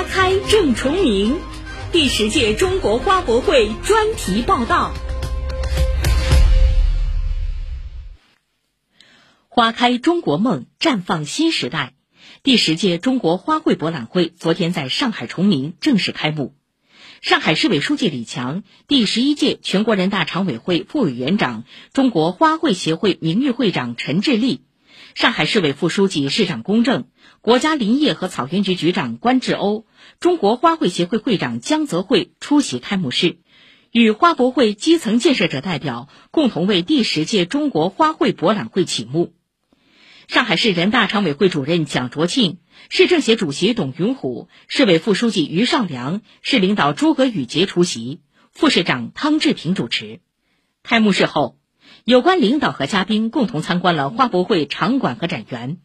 花开正重明，第十届中国花博会专题报道。花开中国梦，绽放新时代。第十届中国花卉博览会昨天在上海崇明正式开幕。上海市委书记李强、第十一届全国人大常委会副委员长、中国花卉协会名誉会长陈志立。上海市委副书记、市长龚正，国家林业和草原局局长关志欧，中国花卉协会会长江泽慧出席开幕式，与花博会基层建设者代表共同为第十届中国花卉博览会启幕。上海市人大常委会主任蒋卓庆、市政协主席董云虎、市委副书记于绍良、市领导诸葛宇杰出席，副市长汤志平主持。开幕式后。有关领导和嘉宾共同参观了花博会场馆和展园。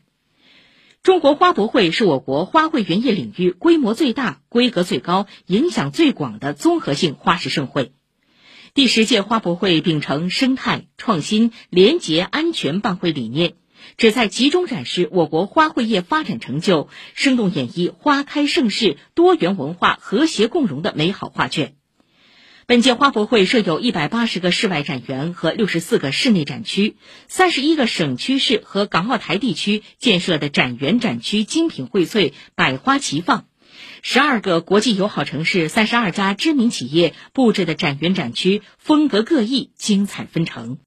中国花博会是我国花卉园艺领域规模最大、规格最高、影响最广的综合性花市盛会。第十届花博会秉承生态创新、廉洁安全办会理念，旨在集中展示我国花卉业发展成就，生动演绎花开盛世、多元文化和谐共融的美好画卷。本届花博会设有一百八十个室外展园和六十四个室内展区，三十一个省区市和港澳台地区建设的展园展区精品荟萃，百花齐放；十二个国际友好城市、三十二家知名企业布置的展园展区风格各异，精彩纷呈。